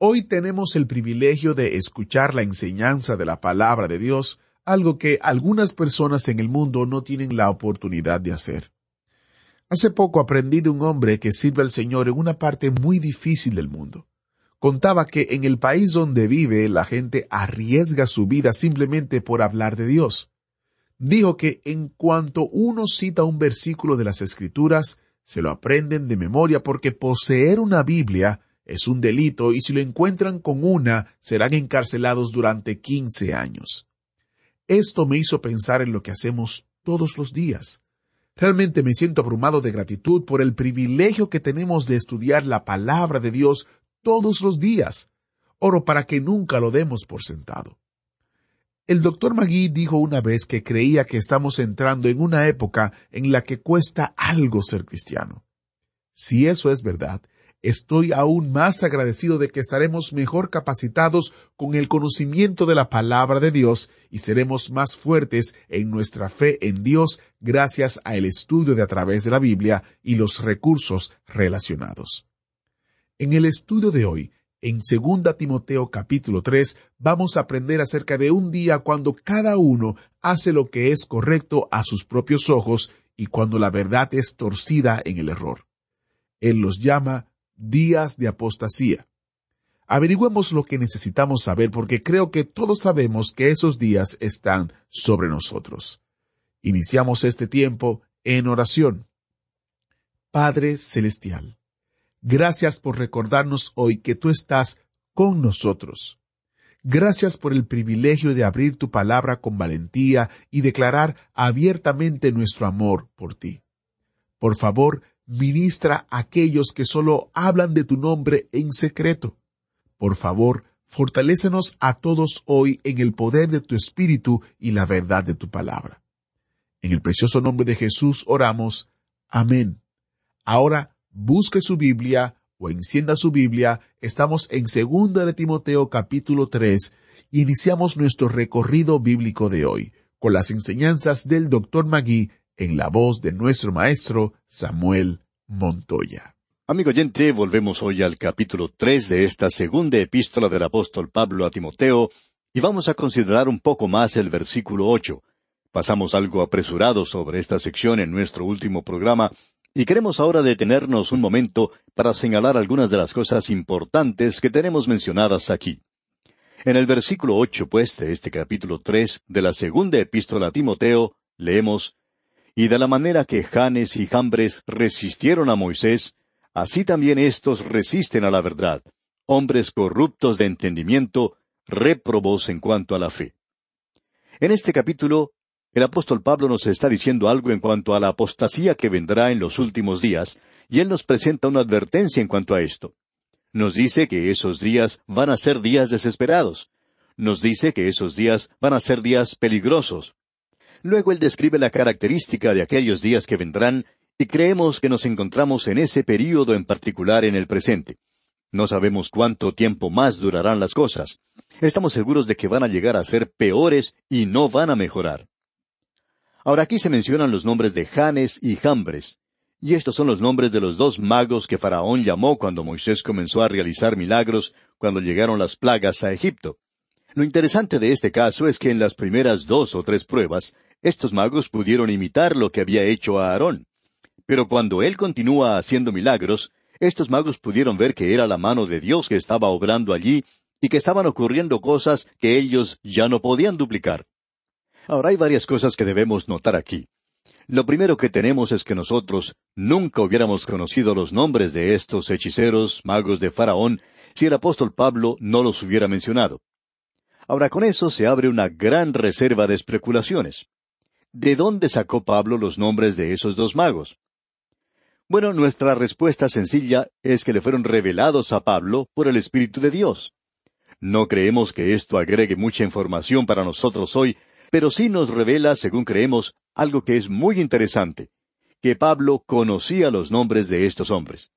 Hoy tenemos el privilegio de escuchar la enseñanza de la palabra de Dios, algo que algunas personas en el mundo no tienen la oportunidad de hacer. Hace poco aprendí de un hombre que sirve al Señor en una parte muy difícil del mundo. Contaba que en el país donde vive la gente arriesga su vida simplemente por hablar de Dios. Dijo que en cuanto uno cita un versículo de las Escrituras, se lo aprenden de memoria porque poseer una Biblia es un delito y si lo encuentran con una, serán encarcelados durante 15 años. Esto me hizo pensar en lo que hacemos todos los días. Realmente me siento abrumado de gratitud por el privilegio que tenemos de estudiar la palabra de Dios todos los días. Oro para que nunca lo demos por sentado. El doctor Magui dijo una vez que creía que estamos entrando en una época en la que cuesta algo ser cristiano. Si eso es verdad, estoy aún más agradecido de que estaremos mejor capacitados con el conocimiento de la palabra de Dios y seremos más fuertes en nuestra fe en Dios gracias al estudio de a través de la Biblia y los recursos relacionados. En el estudio de hoy, en 2 Timoteo capítulo 3, vamos a aprender acerca de un día cuando cada uno hace lo que es correcto a sus propios ojos y cuando la verdad es torcida en el error. Él los llama días de apostasía. Averigüemos lo que necesitamos saber porque creo que todos sabemos que esos días están sobre nosotros. Iniciamos este tiempo en oración. Padre Celestial, gracias por recordarnos hoy que tú estás con nosotros. Gracias por el privilegio de abrir tu palabra con valentía y declarar abiertamente nuestro amor por ti. Por favor, ministra a aquellos que solo hablan de tu nombre en secreto. Por favor, fortalécenos a todos hoy en el poder de tu Espíritu y la verdad de tu palabra. En el precioso nombre de Jesús oramos. Amén. Ahora busque su Biblia o encienda su Biblia. Estamos en Segunda de Timoteo capítulo 3 y iniciamos nuestro recorrido bíblico de hoy con las enseñanzas del Dr. Magui en la voz de nuestro maestro Samuel Montoya. Amigo oyente, volvemos hoy al capítulo tres de esta segunda epístola del apóstol Pablo a Timoteo, y vamos a considerar un poco más el versículo ocho. Pasamos algo apresurado sobre esta sección en nuestro último programa, y queremos ahora detenernos un momento para señalar algunas de las cosas importantes que tenemos mencionadas aquí. En el versículo ocho, pues, de este capítulo tres de la segunda epístola a Timoteo, leemos y de la manera que Janes y Jambres resistieron a Moisés, así también éstos resisten a la verdad, hombres corruptos de entendimiento, réprobos en cuanto a la fe. En este capítulo, el apóstol Pablo nos está diciendo algo en cuanto a la apostasía que vendrá en los últimos días, y él nos presenta una advertencia en cuanto a esto. Nos dice que esos días van a ser días desesperados. Nos dice que esos días van a ser días peligrosos. Luego él describe la característica de aquellos días que vendrán y creemos que nos encontramos en ese período en particular en el presente. No sabemos cuánto tiempo más durarán las cosas. Estamos seguros de que van a llegar a ser peores y no van a mejorar. Ahora aquí se mencionan los nombres de Janes y Jambres. Y estos son los nombres de los dos magos que Faraón llamó cuando Moisés comenzó a realizar milagros cuando llegaron las plagas a Egipto. Lo interesante de este caso es que en las primeras dos o tres pruebas, estos magos pudieron imitar lo que había hecho Aarón. Pero cuando él continúa haciendo milagros, estos magos pudieron ver que era la mano de Dios que estaba obrando allí y que estaban ocurriendo cosas que ellos ya no podían duplicar. Ahora hay varias cosas que debemos notar aquí. Lo primero que tenemos es que nosotros nunca hubiéramos conocido los nombres de estos hechiceros, magos de Faraón, si el apóstol Pablo no los hubiera mencionado. Ahora con eso se abre una gran reserva de especulaciones. ¿De dónde sacó Pablo los nombres de esos dos magos? Bueno, nuestra respuesta sencilla es que le fueron revelados a Pablo por el Espíritu de Dios. No creemos que esto agregue mucha información para nosotros hoy, pero sí nos revela, según creemos, algo que es muy interesante, que Pablo conocía los nombres de estos hombres.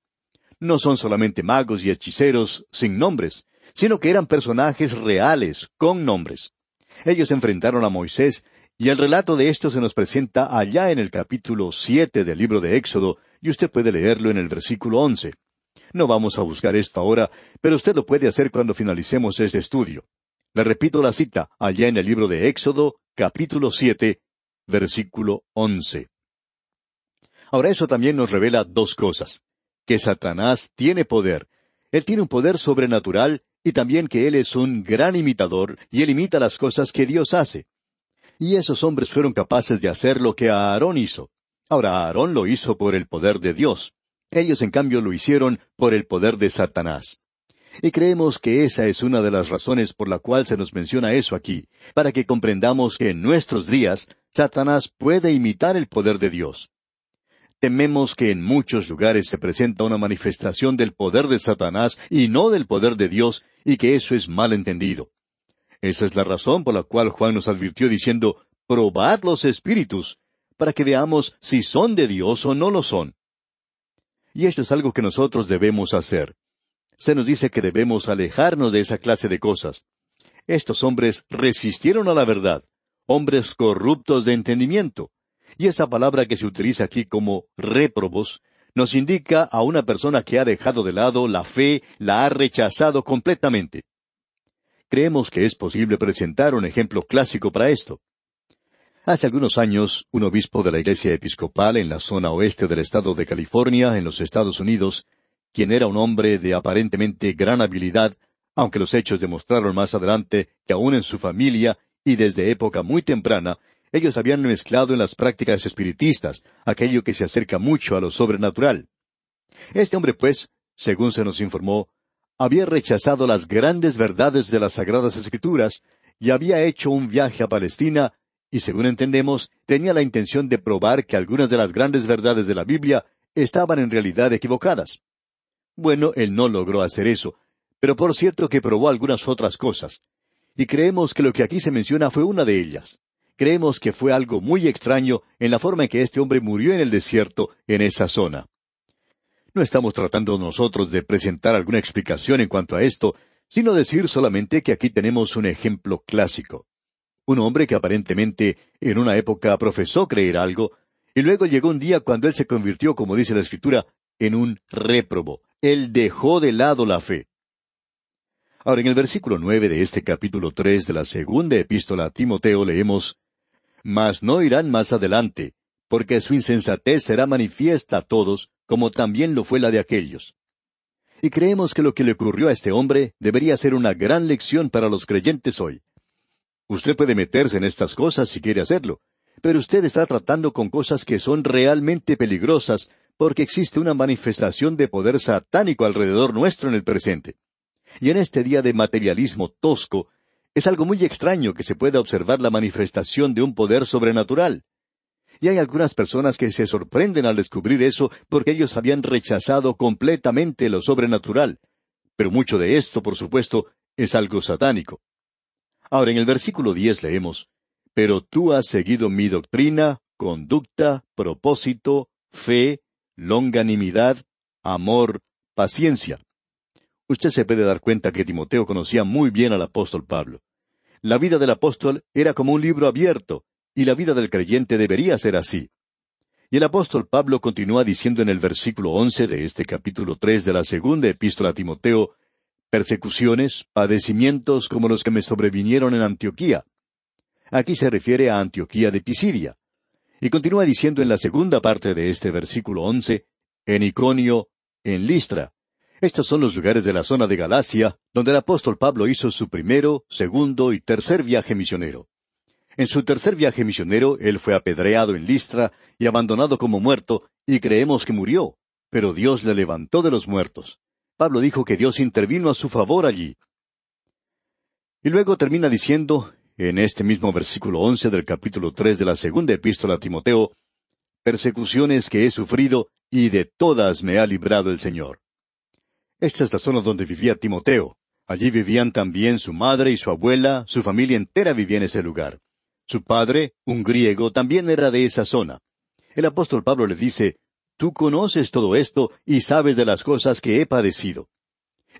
No son solamente magos y hechiceros sin nombres, sino que eran personajes reales, con nombres. Ellos enfrentaron a Moisés, y el relato de esto se nos presenta allá en el capítulo siete del libro de Éxodo, y usted puede leerlo en el versículo once. No vamos a buscar esto ahora, pero usted lo puede hacer cuando finalicemos este estudio. Le repito la cita, allá en el libro de Éxodo, capítulo siete, versículo once. Ahora eso también nos revela dos cosas. Que Satanás tiene poder. Él tiene un poder sobrenatural y también que Él es un gran imitador y Él imita las cosas que Dios hace. Y esos hombres fueron capaces de hacer lo que Aarón hizo. Ahora Aarón lo hizo por el poder de Dios. Ellos, en cambio, lo hicieron por el poder de Satanás. Y creemos que esa es una de las razones por la cual se nos menciona eso aquí, para que comprendamos que en nuestros días Satanás puede imitar el poder de Dios. Tememos que en muchos lugares se presenta una manifestación del poder de Satanás y no del poder de Dios, y que eso es mal entendido. Esa es la razón por la cual Juan nos advirtió diciendo, probad los espíritus, para que veamos si son de Dios o no lo son. Y esto es algo que nosotros debemos hacer. Se nos dice que debemos alejarnos de esa clase de cosas. Estos hombres resistieron a la verdad, hombres corruptos de entendimiento. Y esa palabra que se utiliza aquí como réprobos nos indica a una persona que ha dejado de lado la fe, la ha rechazado completamente. Creemos que es posible presentar un ejemplo clásico para esto. Hace algunos años, un obispo de la Iglesia Episcopal en la zona oeste del estado de California, en los Estados Unidos, quien era un hombre de aparentemente gran habilidad, aunque los hechos demostraron más adelante que aún en su familia y desde época muy temprana, ellos habían mezclado en las prácticas espiritistas aquello que se acerca mucho a lo sobrenatural. Este hombre, pues, según se nos informó, había rechazado las grandes verdades de las Sagradas Escrituras y había hecho un viaje a Palestina y según entendemos, tenía la intención de probar que algunas de las grandes verdades de la Biblia estaban en realidad equivocadas. Bueno, él no logró hacer eso, pero por cierto que probó algunas otras cosas. Y creemos que lo que aquí se menciona fue una de ellas. Creemos que fue algo muy extraño en la forma en que este hombre murió en el desierto, en esa zona. No estamos tratando nosotros de presentar alguna explicación en cuanto a esto, sino decir solamente que aquí tenemos un ejemplo clásico un hombre que aparentemente en una época profesó creer algo, y luego llegó un día cuando él se convirtió, como dice la Escritura, en un réprobo. Él dejó de lado la fe. Ahora, en el versículo nueve de este capítulo tres de la segunda epístola a Timoteo leemos Mas no irán más adelante, porque su insensatez será manifiesta a todos, como también lo fue la de aquellos. Y creemos que lo que le ocurrió a este hombre debería ser una gran lección para los creyentes hoy. Usted puede meterse en estas cosas si quiere hacerlo, pero usted está tratando con cosas que son realmente peligrosas porque existe una manifestación de poder satánico alrededor nuestro en el presente. Y en este día de materialismo tosco, es algo muy extraño que se pueda observar la manifestación de un poder sobrenatural. Y hay algunas personas que se sorprenden al descubrir eso porque ellos habían rechazado completamente lo sobrenatural. Pero mucho de esto, por supuesto, es algo satánico. Ahora, en el versículo diez leemos, Pero tú has seguido mi doctrina, conducta, propósito, fe, longanimidad, amor, paciencia. Usted se puede dar cuenta que Timoteo conocía muy bien al apóstol Pablo. La vida del apóstol era como un libro abierto, y la vida del creyente debería ser así. Y el apóstol Pablo continúa diciendo en el versículo once de este capítulo tres de la segunda epístola a Timoteo, persecuciones, padecimientos como los que me sobrevinieron en Antioquía. Aquí se refiere a Antioquía de Pisidia. Y continúa diciendo en la segunda parte de este versículo once, en Iconio, en Listra. Estos son los lugares de la zona de Galacia, donde el apóstol Pablo hizo su primero, segundo y tercer viaje misionero. En su tercer viaje misionero, él fue apedreado en Listra y abandonado como muerto, y creemos que murió, pero Dios le levantó de los muertos. Pablo dijo que Dios intervino a su favor allí. Y luego termina diciendo, en este mismo versículo once del capítulo tres de la segunda epístola a Timoteo, persecuciones que he sufrido, y de todas me ha librado el Señor. Esta es la zona donde vivía Timoteo. Allí vivían también su madre y su abuela, su familia entera vivía en ese lugar. Su padre, un griego, también era de esa zona. El apóstol Pablo le dice, Tú conoces todo esto y sabes de las cosas que he padecido.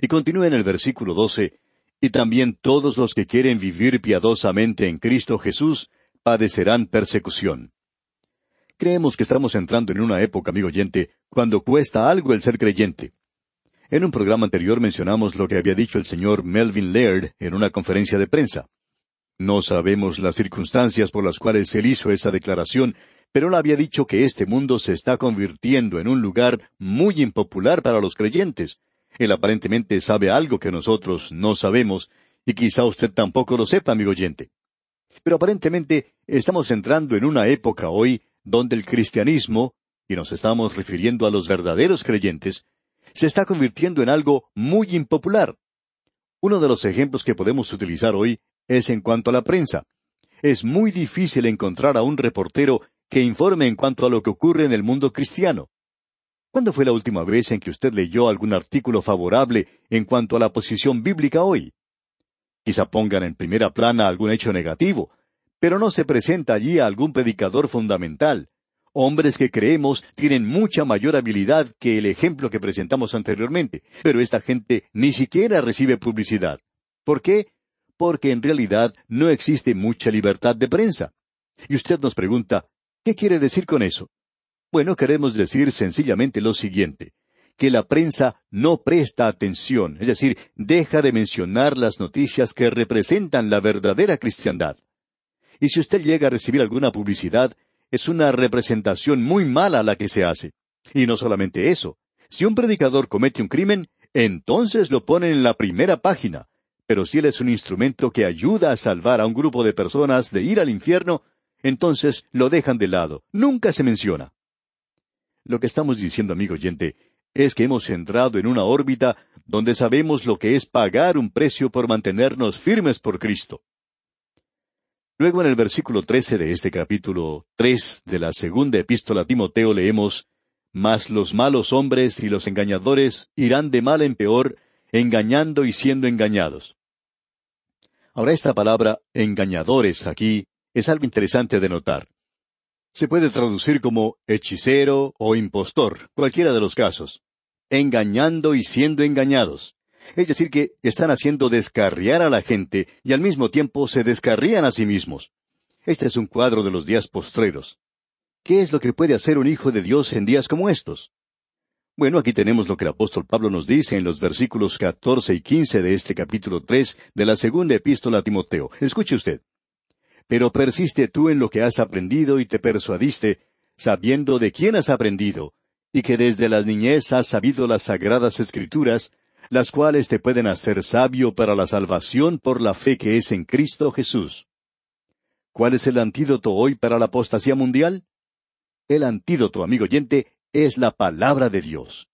Y continúa en el versículo doce, y también todos los que quieren vivir piadosamente en Cristo Jesús padecerán persecución. Creemos que estamos entrando en una época, amigo oyente, cuando cuesta algo el ser creyente. En un programa anterior mencionamos lo que había dicho el señor Melvin Laird en una conferencia de prensa. No sabemos las circunstancias por las cuales él hizo esa declaración, pero él había dicho que este mundo se está convirtiendo en un lugar muy impopular para los creyentes. Él aparentemente sabe algo que nosotros no sabemos, y quizá usted tampoco lo sepa, amigo oyente. Pero aparentemente estamos entrando en una época hoy donde el cristianismo, y nos estamos refiriendo a los verdaderos creyentes, se está convirtiendo en algo muy impopular. Uno de los ejemplos que podemos utilizar hoy es en cuanto a la prensa. Es muy difícil encontrar a un reportero que informe en cuanto a lo que ocurre en el mundo cristiano. ¿Cuándo fue la última vez en que usted leyó algún artículo favorable en cuanto a la posición bíblica hoy? Quizá pongan en primera plana algún hecho negativo, pero no se presenta allí algún predicador fundamental, Hombres que creemos tienen mucha mayor habilidad que el ejemplo que presentamos anteriormente, pero esta gente ni siquiera recibe publicidad. ¿Por qué? Porque en realidad no existe mucha libertad de prensa. Y usted nos pregunta, ¿qué quiere decir con eso? Bueno, queremos decir sencillamente lo siguiente, que la prensa no presta atención, es decir, deja de mencionar las noticias que representan la verdadera cristiandad. Y si usted llega a recibir alguna publicidad, es una representación muy mala la que se hace. Y no solamente eso. Si un predicador comete un crimen, entonces lo ponen en la primera página. Pero si él es un instrumento que ayuda a salvar a un grupo de personas de ir al infierno, entonces lo dejan de lado. Nunca se menciona. Lo que estamos diciendo, amigo oyente, es que hemos entrado en una órbita donde sabemos lo que es pagar un precio por mantenernos firmes por Cristo. Luego en el versículo trece de este capítulo tres de la segunda epístola a Timoteo leemos Mas los malos hombres y los engañadores irán de mal en peor, engañando y siendo engañados. Ahora esta palabra engañadores aquí es algo interesante de notar. Se puede traducir como hechicero o impostor, cualquiera de los casos. Engañando y siendo engañados. Es decir, que están haciendo descarriar a la gente y al mismo tiempo se descarrían a sí mismos. Este es un cuadro de los días postreros. ¿Qué es lo que puede hacer un hijo de Dios en días como estos? Bueno, aquí tenemos lo que el apóstol Pablo nos dice en los versículos catorce y quince de este capítulo tres de la segunda epístola a Timoteo. Escuche usted. Pero persiste tú en lo que has aprendido y te persuadiste, sabiendo de quién has aprendido, y que desde la niñez has sabido las sagradas escrituras, las cuales te pueden hacer sabio para la salvación por la fe que es en Cristo Jesús. ¿Cuál es el antídoto hoy para la apostasía mundial? El antídoto, amigo oyente, es la palabra de Dios.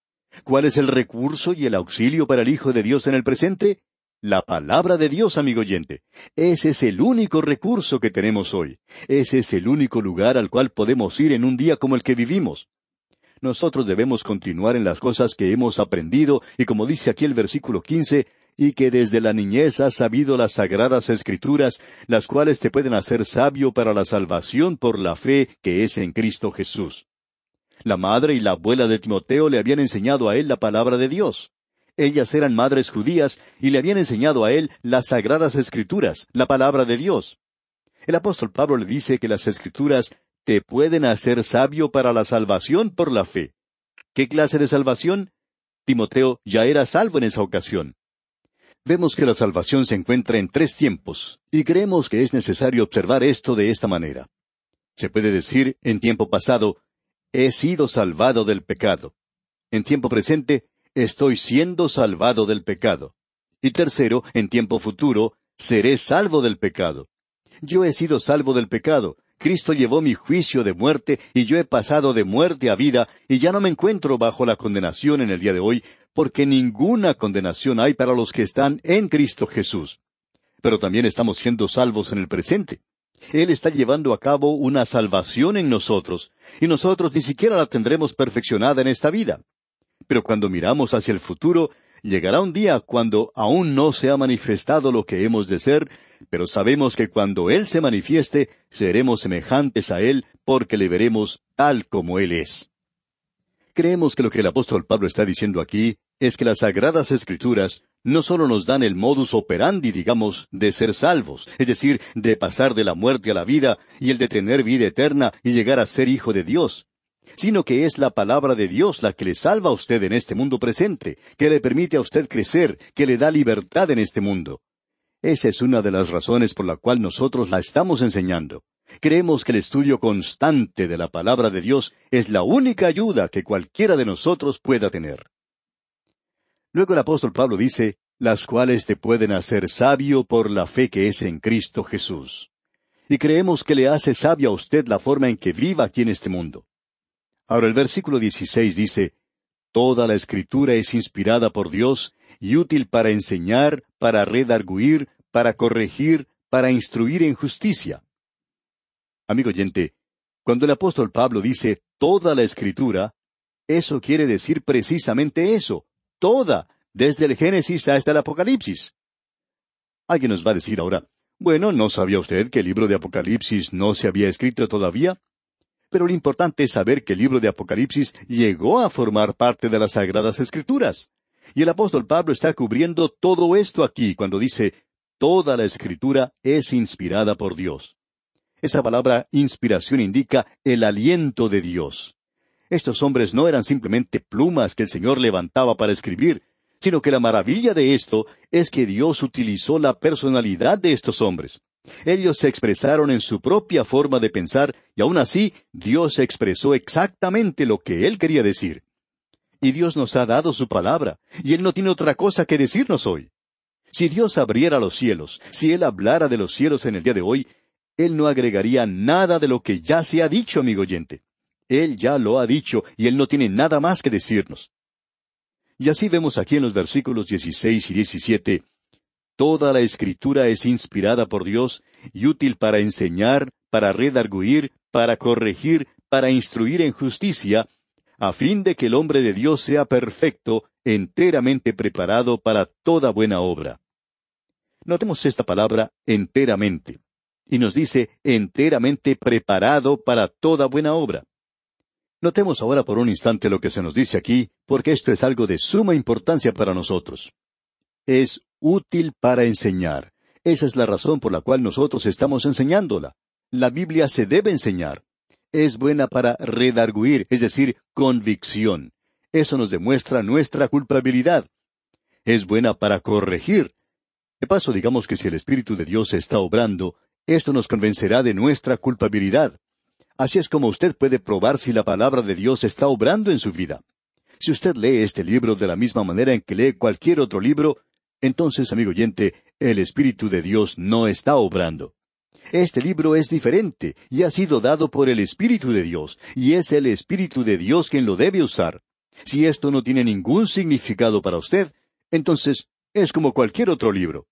¿Cuál es el recurso y el auxilio para el Hijo de Dios en el presente? La palabra de Dios, amigo oyente. Ese es el único recurso que tenemos hoy. Ese es el único lugar al cual podemos ir en un día como el que vivimos nosotros debemos continuar en las cosas que hemos aprendido y como dice aquí el versículo quince, y que desde la niñez has sabido las sagradas escrituras, las cuales te pueden hacer sabio para la salvación por la fe que es en Cristo Jesús. La madre y la abuela de Timoteo le habían enseñado a él la palabra de Dios. Ellas eran madres judías y le habían enseñado a él las sagradas escrituras, la palabra de Dios. El apóstol Pablo le dice que las escrituras te pueden hacer sabio para la salvación por la fe. ¿Qué clase de salvación? Timoteo ya era salvo en esa ocasión. Vemos que la salvación se encuentra en tres tiempos, y creemos que es necesario observar esto de esta manera. Se puede decir, en tiempo pasado, he sido salvado del pecado. En tiempo presente, estoy siendo salvado del pecado. Y tercero, en tiempo futuro, seré salvo del pecado. Yo he sido salvo del pecado, Cristo llevó mi juicio de muerte y yo he pasado de muerte a vida y ya no me encuentro bajo la condenación en el día de hoy, porque ninguna condenación hay para los que están en Cristo Jesús. Pero también estamos siendo salvos en el presente. Él está llevando a cabo una salvación en nosotros, y nosotros ni siquiera la tendremos perfeccionada en esta vida. Pero cuando miramos hacia el futuro, llegará un día cuando aún no se ha manifestado lo que hemos de ser, pero sabemos que cuando Él se manifieste, seremos semejantes a Él porque le veremos tal como Él es. Creemos que lo que el apóstol Pablo está diciendo aquí es que las sagradas escrituras no solo nos dan el modus operandi, digamos, de ser salvos, es decir, de pasar de la muerte a la vida y el de tener vida eterna y llegar a ser hijo de Dios, sino que es la palabra de Dios la que le salva a usted en este mundo presente, que le permite a usted crecer, que le da libertad en este mundo. Esa es una de las razones por la cual nosotros la estamos enseñando. Creemos que el estudio constante de la palabra de Dios es la única ayuda que cualquiera de nosotros pueda tener. Luego el apóstol Pablo dice, las cuales te pueden hacer sabio por la fe que es en Cristo Jesús. Y creemos que le hace sabio a usted la forma en que viva aquí en este mundo. Ahora el versículo 16 dice, Toda la escritura es inspirada por Dios y útil para enseñar, para redarguir, para corregir, para instruir en justicia. Amigo oyente, cuando el apóstol Pablo dice toda la escritura, eso quiere decir precisamente eso, toda, desde el Génesis hasta el Apocalipsis. Alguien nos va a decir ahora, bueno, ¿no sabía usted que el libro de Apocalipsis no se había escrito todavía? Pero lo importante es saber que el libro de Apocalipsis llegó a formar parte de las Sagradas Escrituras. Y el apóstol Pablo está cubriendo todo esto aquí cuando dice, toda la Escritura es inspirada por Dios. Esa palabra inspiración indica el aliento de Dios. Estos hombres no eran simplemente plumas que el Señor levantaba para escribir, sino que la maravilla de esto es que Dios utilizó la personalidad de estos hombres. Ellos se expresaron en su propia forma de pensar y aún así Dios expresó exactamente lo que Él quería decir. Y Dios nos ha dado su palabra, y Él no tiene otra cosa que decirnos hoy. Si Dios abriera los cielos, si Él hablara de los cielos en el día de hoy, Él no agregaría nada de lo que ya se ha dicho, amigo oyente. Él ya lo ha dicho y Él no tiene nada más que decirnos. Y así vemos aquí en los versículos 16 y 17, Toda la escritura es inspirada por Dios y útil para enseñar, para redarguir, para corregir, para instruir en justicia, a fin de que el hombre de Dios sea perfecto, enteramente preparado para toda buena obra. Notemos esta palabra enteramente. Y nos dice enteramente preparado para toda buena obra. Notemos ahora por un instante lo que se nos dice aquí, porque esto es algo de suma importancia para nosotros. Es útil para enseñar. Esa es la razón por la cual nosotros estamos enseñándola. La Biblia se debe enseñar. Es buena para redarguir, es decir, convicción. Eso nos demuestra nuestra culpabilidad. Es buena para corregir. De paso, digamos que si el Espíritu de Dios está obrando, esto nos convencerá de nuestra culpabilidad. Así es como usted puede probar si la palabra de Dios está obrando en su vida. Si usted lee este libro de la misma manera en que lee cualquier otro libro, entonces, amigo oyente, el Espíritu de Dios no está obrando. Este libro es diferente y ha sido dado por el Espíritu de Dios, y es el Espíritu de Dios quien lo debe usar. Si esto no tiene ningún significado para usted, entonces es como cualquier otro libro.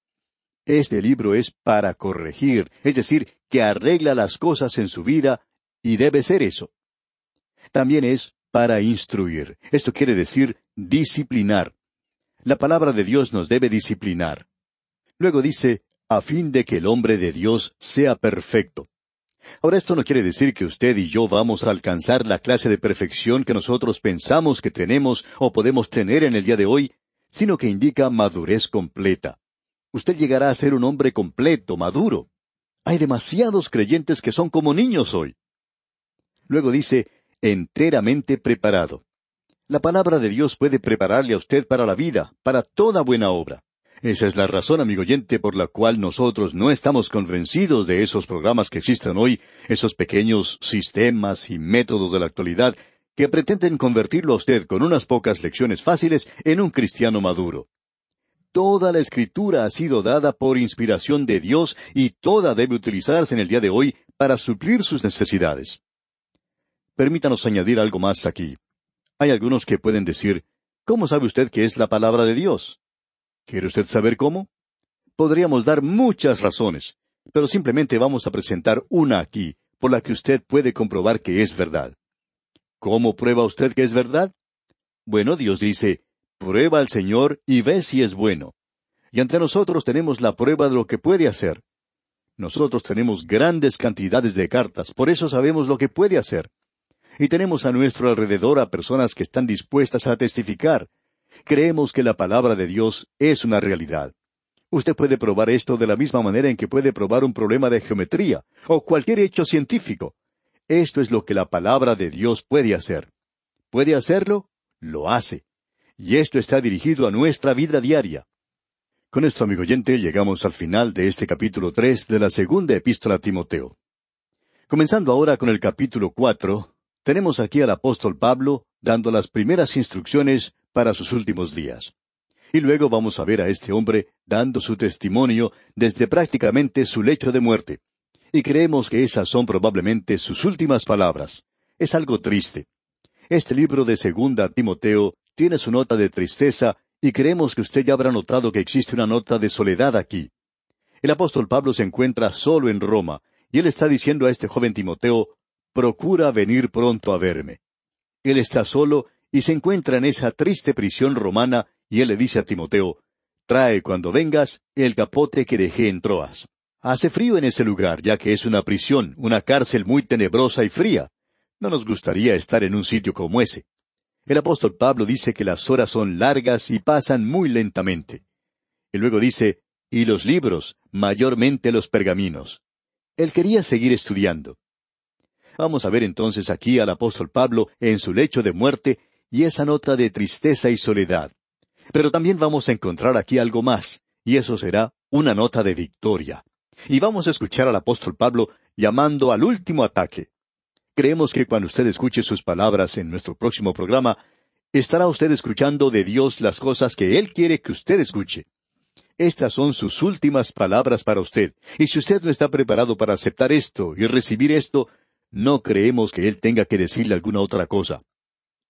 Este libro es para corregir, es decir, que arregla las cosas en su vida y debe ser eso. También es para instruir. Esto quiere decir disciplinar. La palabra de Dios nos debe disciplinar. Luego dice, a fin de que el hombre de Dios sea perfecto. Ahora esto no quiere decir que usted y yo vamos a alcanzar la clase de perfección que nosotros pensamos que tenemos o podemos tener en el día de hoy, sino que indica madurez completa. Usted llegará a ser un hombre completo, maduro. Hay demasiados creyentes que son como niños hoy. Luego dice, enteramente preparado. La palabra de Dios puede prepararle a usted para la vida, para toda buena obra. Esa es la razón, amigo oyente, por la cual nosotros no estamos convencidos de esos programas que existen hoy, esos pequeños sistemas y métodos de la actualidad, que pretenden convertirlo a usted con unas pocas lecciones fáciles en un cristiano maduro. Toda la escritura ha sido dada por inspiración de Dios y toda debe utilizarse en el día de hoy para suplir sus necesidades. Permítanos añadir algo más aquí. Hay algunos que pueden decir, ¿cómo sabe usted que es la palabra de Dios? ¿Quiere usted saber cómo? Podríamos dar muchas razones, pero simplemente vamos a presentar una aquí, por la que usted puede comprobar que es verdad. ¿Cómo prueba usted que es verdad? Bueno, Dios dice, prueba al Señor y ve si es bueno. Y ante nosotros tenemos la prueba de lo que puede hacer. Nosotros tenemos grandes cantidades de cartas, por eso sabemos lo que puede hacer. Y tenemos a nuestro alrededor a personas que están dispuestas a testificar. Creemos que la palabra de Dios es una realidad. Usted puede probar esto de la misma manera en que puede probar un problema de geometría o cualquier hecho científico. Esto es lo que la palabra de Dios puede hacer. ¿Puede hacerlo? Lo hace. Y esto está dirigido a nuestra vida diaria. Con esto, amigo oyente, llegamos al final de este capítulo tres de la segunda epístola a Timoteo. Comenzando ahora con el capítulo cuatro, tenemos aquí al apóstol Pablo dando las primeras instrucciones para sus últimos días. Y luego vamos a ver a este hombre dando su testimonio desde prácticamente su lecho de muerte. Y creemos que esas son probablemente sus últimas palabras. Es algo triste. Este libro de Segunda Timoteo tiene su nota de tristeza y creemos que usted ya habrá notado que existe una nota de soledad aquí. El apóstol Pablo se encuentra solo en Roma, y él está diciendo a este joven Timoteo, procura venir pronto a verme. Él está solo y se encuentra en esa triste prisión romana, y él le dice a Timoteo, trae cuando vengas el capote que dejé en Troas. Hace frío en ese lugar, ya que es una prisión, una cárcel muy tenebrosa y fría. No nos gustaría estar en un sitio como ese. El apóstol Pablo dice que las horas son largas y pasan muy lentamente. Y luego dice, y los libros, mayormente los pergaminos. Él quería seguir estudiando. Vamos a ver entonces aquí al apóstol Pablo en su lecho de muerte y esa nota de tristeza y soledad. Pero también vamos a encontrar aquí algo más, y eso será una nota de victoria. Y vamos a escuchar al apóstol Pablo llamando al último ataque. Creemos que cuando usted escuche sus palabras en nuestro próximo programa, estará usted escuchando de Dios las cosas que Él quiere que usted escuche. Estas son sus últimas palabras para usted, y si usted no está preparado para aceptar esto y recibir esto, no creemos que Él tenga que decirle alguna otra cosa.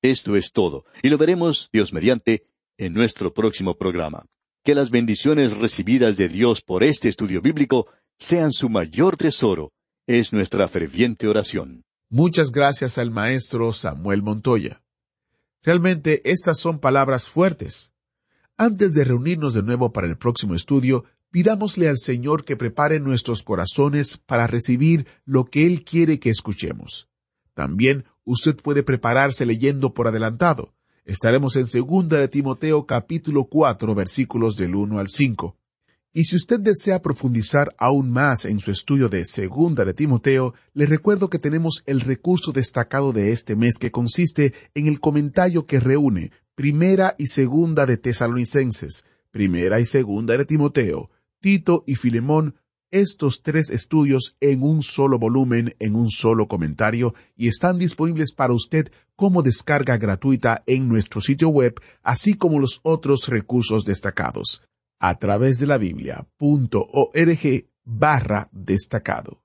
Esto es todo, y lo veremos, Dios mediante, en nuestro próximo programa. Que las bendiciones recibidas de Dios por este estudio bíblico sean su mayor tesoro, es nuestra ferviente oración. Muchas gracias al maestro Samuel Montoya. Realmente estas son palabras fuertes. Antes de reunirnos de nuevo para el próximo estudio, pidámosle al Señor que prepare nuestros corazones para recibir lo que Él quiere que escuchemos. También usted puede prepararse leyendo por adelantado. Estaremos en segunda de Timoteo capítulo 4 versículos del 1 al 5. Y si usted desea profundizar aún más en su estudio de Segunda de Timoteo, le recuerdo que tenemos el recurso destacado de este mes que consiste en el comentario que reúne Primera y Segunda de Tesalonicenses, Primera y Segunda de Timoteo, Tito y Filemón, estos tres estudios en un solo volumen, en un solo comentario, y están disponibles para usted como descarga gratuita en nuestro sitio web, así como los otros recursos destacados a través de la Biblia.org barra destacado.